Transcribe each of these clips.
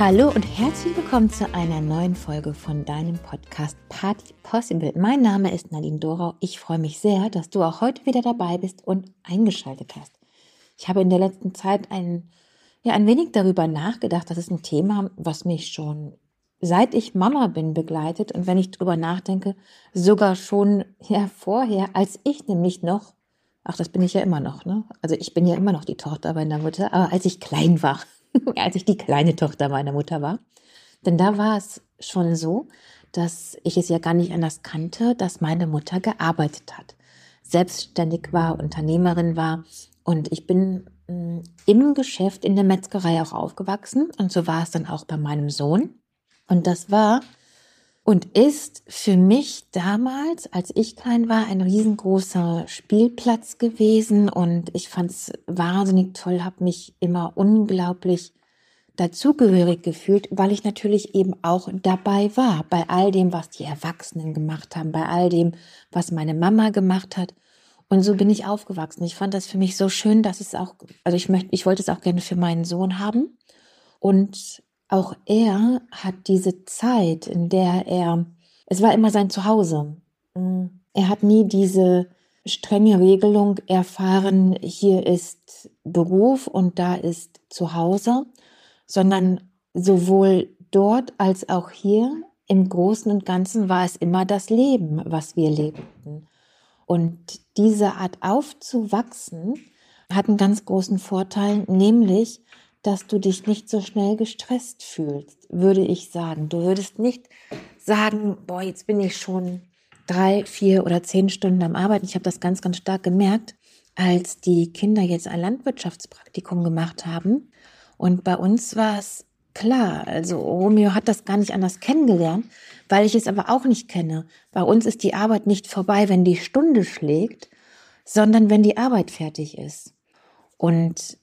Hallo und herzlich willkommen zu einer neuen Folge von deinem Podcast Party Possible. Mein Name ist Nadine Dorau. Ich freue mich sehr, dass du auch heute wieder dabei bist und eingeschaltet hast. Ich habe in der letzten Zeit ein, ja, ein wenig darüber nachgedacht. Das ist ein Thema, was mich schon seit ich Mama bin begleitet und wenn ich darüber nachdenke, sogar schon ja vorher, als ich nämlich noch, ach, das bin ich ja immer noch, ne? Also ich bin ja immer noch die Tochter meiner Mutter, aber als ich klein war, als ich die kleine Tochter meiner Mutter war. Denn da war es schon so, dass ich es ja gar nicht anders kannte, dass meine Mutter gearbeitet hat, selbstständig war, Unternehmerin war. Und ich bin mm, im Geschäft in der Metzgerei auch aufgewachsen. Und so war es dann auch bei meinem Sohn. Und das war und ist für mich damals, als ich klein war, ein riesengroßer Spielplatz gewesen und ich fand es wahnsinnig toll, habe mich immer unglaublich dazugehörig gefühlt, weil ich natürlich eben auch dabei war, bei all dem, was die Erwachsenen gemacht haben, bei all dem, was meine Mama gemacht hat. Und so bin ich aufgewachsen. Ich fand das für mich so schön, dass es auch, also ich möchte, ich wollte es auch gerne für meinen Sohn haben. Und auch er hat diese Zeit, in der er, es war immer sein Zuhause. Mm, er hat nie diese strenge Regelung erfahren, hier ist Beruf und da ist Zuhause, sondern sowohl dort als auch hier im Großen und Ganzen war es immer das Leben, was wir lebten. Und diese Art aufzuwachsen hat einen ganz großen Vorteil, nämlich, dass du dich nicht so schnell gestresst fühlst, würde ich sagen. Du würdest nicht sagen, boah, jetzt bin ich schon drei, vier oder zehn Stunden am Arbeiten. Ich habe das ganz, ganz stark gemerkt, als die Kinder jetzt ein Landwirtschaftspraktikum gemacht haben. Und bei uns war es klar, also Romeo hat das gar nicht anders kennengelernt, weil ich es aber auch nicht kenne. Bei uns ist die Arbeit nicht vorbei, wenn die Stunde schlägt, sondern wenn die Arbeit fertig ist. Und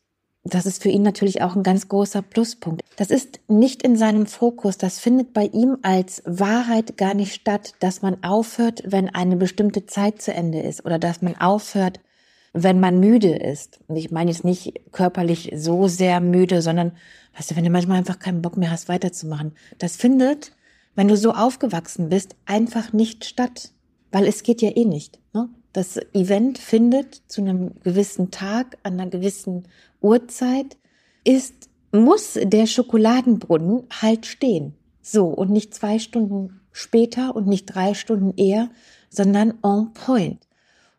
das ist für ihn natürlich auch ein ganz großer Pluspunkt. Das ist nicht in seinem Fokus. Das findet bei ihm als Wahrheit gar nicht statt, dass man aufhört, wenn eine bestimmte Zeit zu Ende ist oder dass man aufhört, wenn man müde ist. Und ich meine jetzt nicht körperlich so sehr müde, sondern, weißt du, wenn du manchmal einfach keinen Bock mehr hast, weiterzumachen. Das findet, wenn du so aufgewachsen bist, einfach nicht statt. Weil es geht ja eh nicht. Ne? Das Event findet zu einem gewissen Tag, an einer gewissen Uhrzeit, ist, muss der Schokoladenbrunnen halt stehen. So, und nicht zwei Stunden später und nicht drei Stunden eher, sondern on point.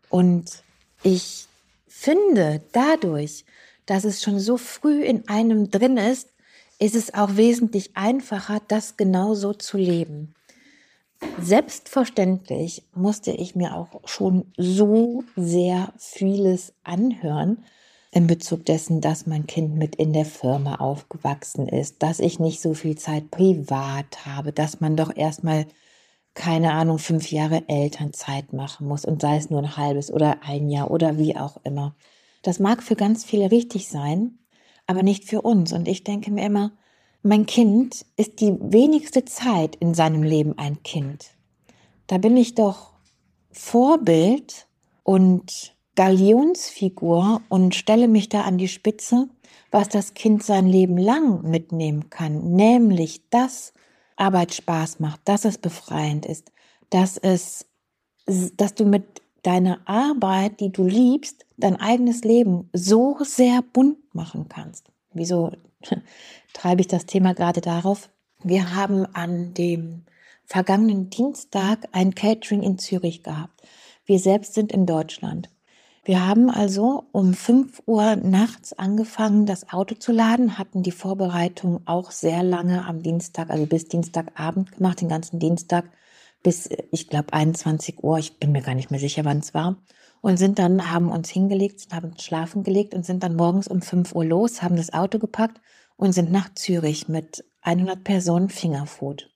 Und ich finde dadurch, dass es schon so früh in einem drin ist, ist es auch wesentlich einfacher, das genauso zu leben. Selbstverständlich musste ich mir auch schon so sehr vieles anhören in Bezug dessen, dass mein Kind mit in der Firma aufgewachsen ist, dass ich nicht so viel Zeit privat habe, dass man doch erstmal keine Ahnung, fünf Jahre Elternzeit machen muss und sei es nur ein halbes oder ein Jahr oder wie auch immer. Das mag für ganz viele richtig sein, aber nicht für uns. Und ich denke mir immer, mein Kind ist die wenigste Zeit in seinem Leben ein Kind. Da bin ich doch Vorbild und Galionsfigur und stelle mich da an die Spitze, was das Kind sein Leben lang mitnehmen kann, nämlich dass Arbeit Spaß macht, dass es befreiend ist, dass es, dass du mit deiner Arbeit, die du liebst, dein eigenes Leben so sehr bunt machen kannst. Wieso treibe ich das Thema gerade darauf. Wir haben an dem vergangenen Dienstag ein Catering in Zürich gehabt. Wir selbst sind in Deutschland. Wir haben also um 5 Uhr nachts angefangen, das Auto zu laden, hatten die Vorbereitung auch sehr lange am Dienstag, also bis Dienstagabend gemacht, den ganzen Dienstag bis, ich glaube, 21 Uhr, ich bin mir gar nicht mehr sicher, wann es war. Und sind dann, haben uns hingelegt, haben uns schlafen gelegt und sind dann morgens um 5 Uhr los, haben das Auto gepackt und sind nach Zürich mit 100 Personen Fingerfood.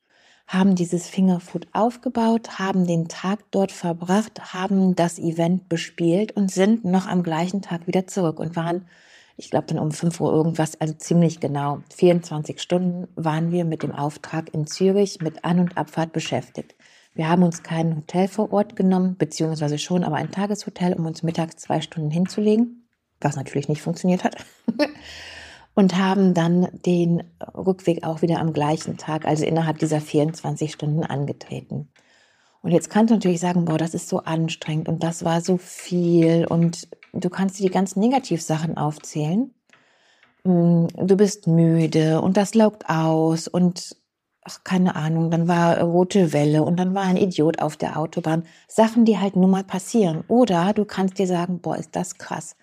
Haben dieses Fingerfood aufgebaut, haben den Tag dort verbracht, haben das Event bespielt und sind noch am gleichen Tag wieder zurück und waren, ich glaube dann um 5 Uhr irgendwas, also ziemlich genau, 24 Stunden waren wir mit dem Auftrag in Zürich mit An- und Abfahrt beschäftigt. Wir haben uns kein Hotel vor Ort genommen, beziehungsweise schon, aber ein Tageshotel, um uns mittags zwei Stunden hinzulegen, was natürlich nicht funktioniert hat. und haben dann den Rückweg auch wieder am gleichen Tag, also innerhalb dieser 24 Stunden angetreten. Und jetzt kannst du natürlich sagen, boah, das ist so anstrengend und das war so viel und du kannst dir die ganzen Negativsachen aufzählen. Mm, du bist müde und das laugt aus und ach, keine Ahnung, dann war rote Welle und dann war ein Idiot auf der Autobahn. Sachen, die halt nun mal passieren. Oder du kannst dir sagen, boah, ist das krass.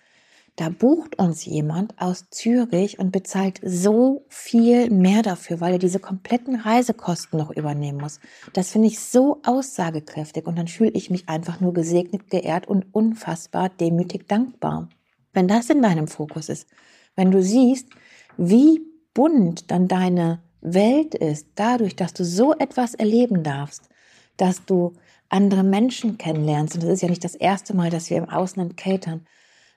Da bucht uns jemand aus Zürich und bezahlt so viel mehr dafür, weil er diese kompletten Reisekosten noch übernehmen muss. Das finde ich so aussagekräftig und dann fühle ich mich einfach nur gesegnet, geehrt und unfassbar demütig dankbar. Wenn das in deinem Fokus ist, wenn du siehst, wie bunt dann deine Welt ist, dadurch, dass du so etwas erleben darfst, dass du andere Menschen kennenlernst. Und das ist ja nicht das erste Mal, dass wir im Ausland catern,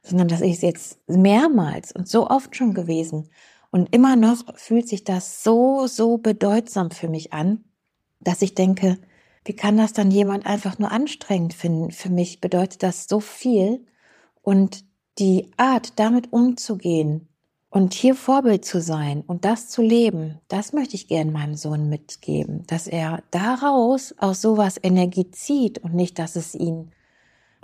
sondern das ist jetzt mehrmals und so oft schon gewesen. Und immer noch fühlt sich das so, so bedeutsam für mich an, dass ich denke, wie kann das dann jemand einfach nur anstrengend finden? Für mich bedeutet das so viel. Und die Art, damit umzugehen, und hier Vorbild zu sein und das zu leben, das möchte ich gern meinem Sohn mitgeben, dass er daraus aus sowas Energie zieht und nicht, dass es ihn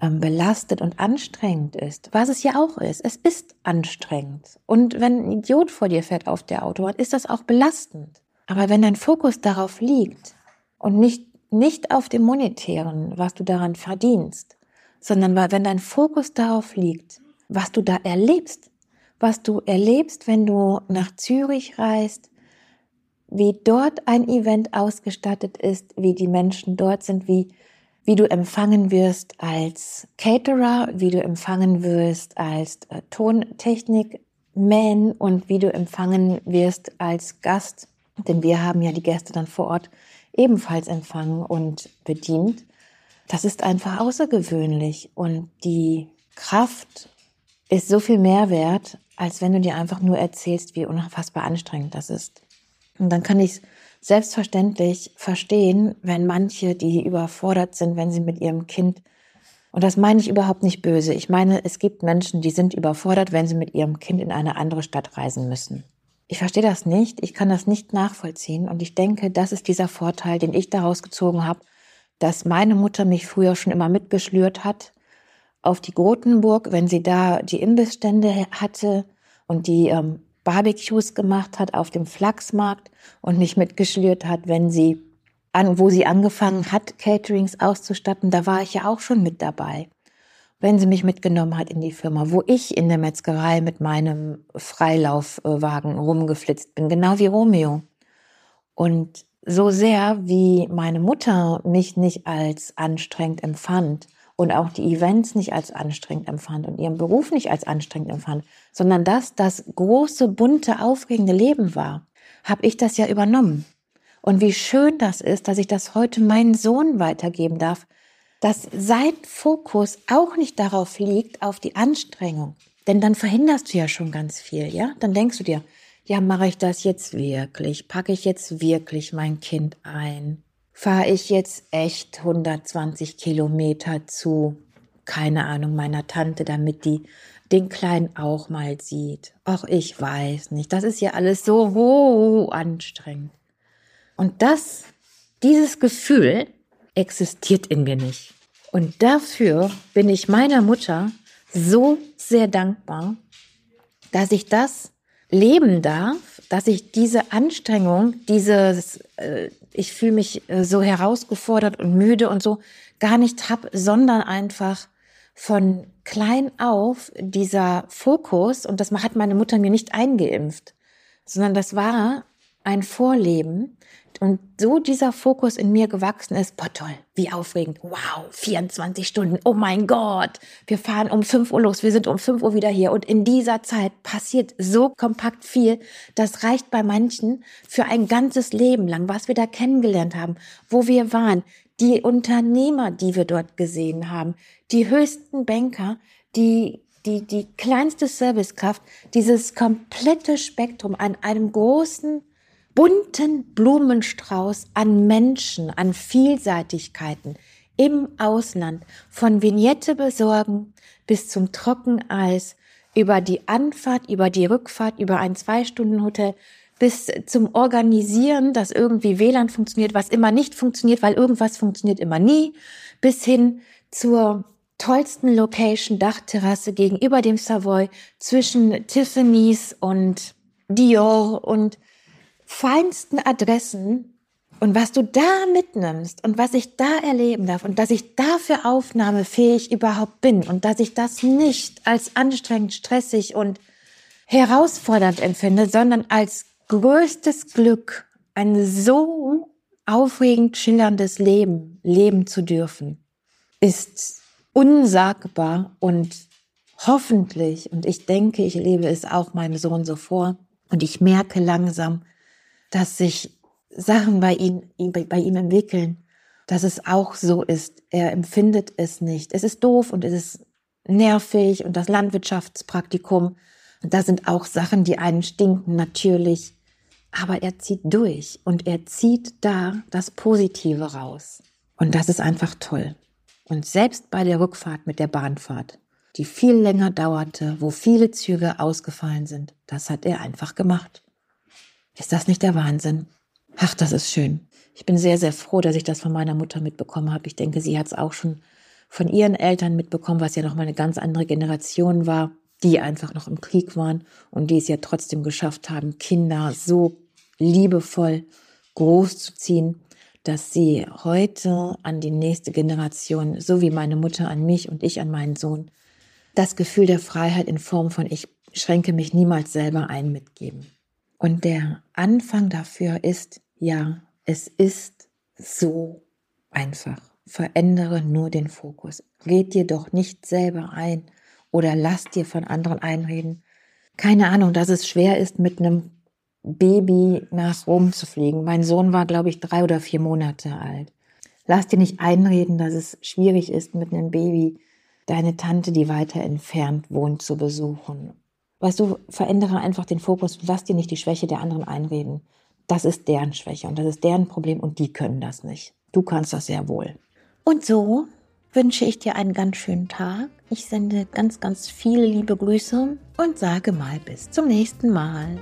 ähm, belastet und anstrengend ist, was es ja auch ist. Es ist anstrengend. Und wenn ein Idiot vor dir fährt auf der Autobahn, ist das auch belastend. Aber wenn dein Fokus darauf liegt und nicht, nicht auf dem Monetären, was du daran verdienst, sondern wenn dein Fokus darauf liegt, was du da erlebst, was du erlebst, wenn du nach Zürich reist, wie dort ein Event ausgestattet ist, wie die Menschen dort sind, wie, wie du empfangen wirst als Caterer, wie du empfangen wirst als äh, Tontechnik-Man und wie du empfangen wirst als Gast. Denn wir haben ja die Gäste dann vor Ort ebenfalls empfangen und bedient. Das ist einfach außergewöhnlich und die Kraft ist so viel mehr wert, als wenn du dir einfach nur erzählst, wie unfassbar anstrengend das ist. Und dann kann ich selbstverständlich verstehen, wenn manche, die überfordert sind, wenn sie mit ihrem Kind, und das meine ich überhaupt nicht böse, ich meine, es gibt Menschen, die sind überfordert, wenn sie mit ihrem Kind in eine andere Stadt reisen müssen. Ich verstehe das nicht, ich kann das nicht nachvollziehen und ich denke, das ist dieser Vorteil, den ich daraus gezogen habe, dass meine Mutter mich früher schon immer mitgeschlürt hat, auf die Grotenburg, wenn sie da die Imbissstände hatte und die ähm, Barbecues gemacht hat auf dem Flachsmarkt und mich mitgeschlürt hat, wenn sie an, wo sie angefangen hat, Caterings auszustatten, da war ich ja auch schon mit dabei. Wenn sie mich mitgenommen hat in die Firma, wo ich in der Metzgerei mit meinem Freilaufwagen rumgeflitzt bin, genau wie Romeo. Und so sehr, wie meine Mutter mich nicht als anstrengend empfand, und auch die Events nicht als anstrengend empfand und ihren Beruf nicht als anstrengend empfand, sondern dass das große, bunte, aufregende Leben war, habe ich das ja übernommen. Und wie schön das ist, dass ich das heute meinen Sohn weitergeben darf, dass sein Fokus auch nicht darauf liegt, auf die Anstrengung. Denn dann verhinderst du ja schon ganz viel, ja? Dann denkst du dir, ja, mache ich das jetzt wirklich? Packe ich jetzt wirklich mein Kind ein? Fahre ich jetzt echt 120 Kilometer zu, keine Ahnung, meiner Tante, damit die den Kleinen auch mal sieht. Ach, ich weiß nicht. Das ist ja alles so oh, anstrengend. Und das, dieses Gefühl existiert in mir nicht. Und dafür bin ich meiner Mutter so sehr dankbar, dass ich das leben darf, dass ich diese Anstrengung, dieses, äh, ich fühle mich äh, so herausgefordert und müde und so, gar nicht hab, sondern einfach von klein auf dieser Fokus, und das hat meine Mutter mir nicht eingeimpft, sondern das war ein Vorleben, und so dieser Fokus in mir gewachsen ist, boah toll, wie aufregend, wow, 24 Stunden, oh mein Gott, wir fahren um 5 Uhr los, wir sind um 5 Uhr wieder hier und in dieser Zeit passiert so kompakt viel, das reicht bei manchen für ein ganzes Leben lang, was wir da kennengelernt haben, wo wir waren, die Unternehmer, die wir dort gesehen haben, die höchsten Banker, die die, die kleinste Servicekraft, dieses komplette Spektrum an einem großen bunten Blumenstrauß an Menschen, an Vielseitigkeiten im Ausland, von Vignette besorgen bis zum Trockeneis, über die Anfahrt, über die Rückfahrt, über ein Zwei-Stunden-Hotel bis zum Organisieren, dass irgendwie WLAN funktioniert, was immer nicht funktioniert, weil irgendwas funktioniert immer nie, bis hin zur tollsten Location Dachterrasse gegenüber dem Savoy zwischen Tiffany's und Dior und feinsten Adressen und was du da mitnimmst und was ich da erleben darf und dass ich dafür aufnahmefähig überhaupt bin und dass ich das nicht als anstrengend, stressig und herausfordernd empfinde, sondern als größtes Glück, ein so aufregend schillerndes Leben leben zu dürfen, ist unsagbar und hoffentlich, und ich denke, ich lebe es auch meinem Sohn so vor, und ich merke langsam, dass sich Sachen bei ihm, bei ihm entwickeln, dass es auch so ist. Er empfindet es nicht. Es ist doof und es ist nervig und das Landwirtschaftspraktikum. Da sind auch Sachen, die einen stinken, natürlich. Aber er zieht durch und er zieht da das Positive raus. Und das ist einfach toll. Und selbst bei der Rückfahrt mit der Bahnfahrt, die viel länger dauerte, wo viele Züge ausgefallen sind, das hat er einfach gemacht. Ist das nicht der Wahnsinn? Ach, das ist schön. Ich bin sehr, sehr froh, dass ich das von meiner Mutter mitbekommen habe. Ich denke, sie hat es auch schon von ihren Eltern mitbekommen, was ja noch mal eine ganz andere Generation war, die einfach noch im Krieg waren und die es ja trotzdem geschafft haben, Kinder so liebevoll großzuziehen, dass sie heute an die nächste Generation, so wie meine Mutter an mich und ich an meinen Sohn, das Gefühl der Freiheit in Form von ich schränke mich niemals selber ein mitgeben. Und der Anfang dafür ist, ja, es ist so einfach. Verändere nur den Fokus. Red dir doch nicht selber ein oder lass dir von anderen einreden. Keine Ahnung, dass es schwer ist, mit einem Baby nach Rom zu fliegen. Mein Sohn war, glaube ich, drei oder vier Monate alt. Lass dir nicht einreden, dass es schwierig ist, mit einem Baby deine Tante, die weiter entfernt wohnt, zu besuchen Weißt du, verändere einfach den Fokus, lass dir nicht die Schwäche der anderen einreden. Das ist deren Schwäche und das ist deren Problem und die können das nicht. Du kannst das sehr wohl. Und so wünsche ich dir einen ganz schönen Tag. Ich sende ganz, ganz viele liebe Grüße und sage mal bis zum nächsten Mal.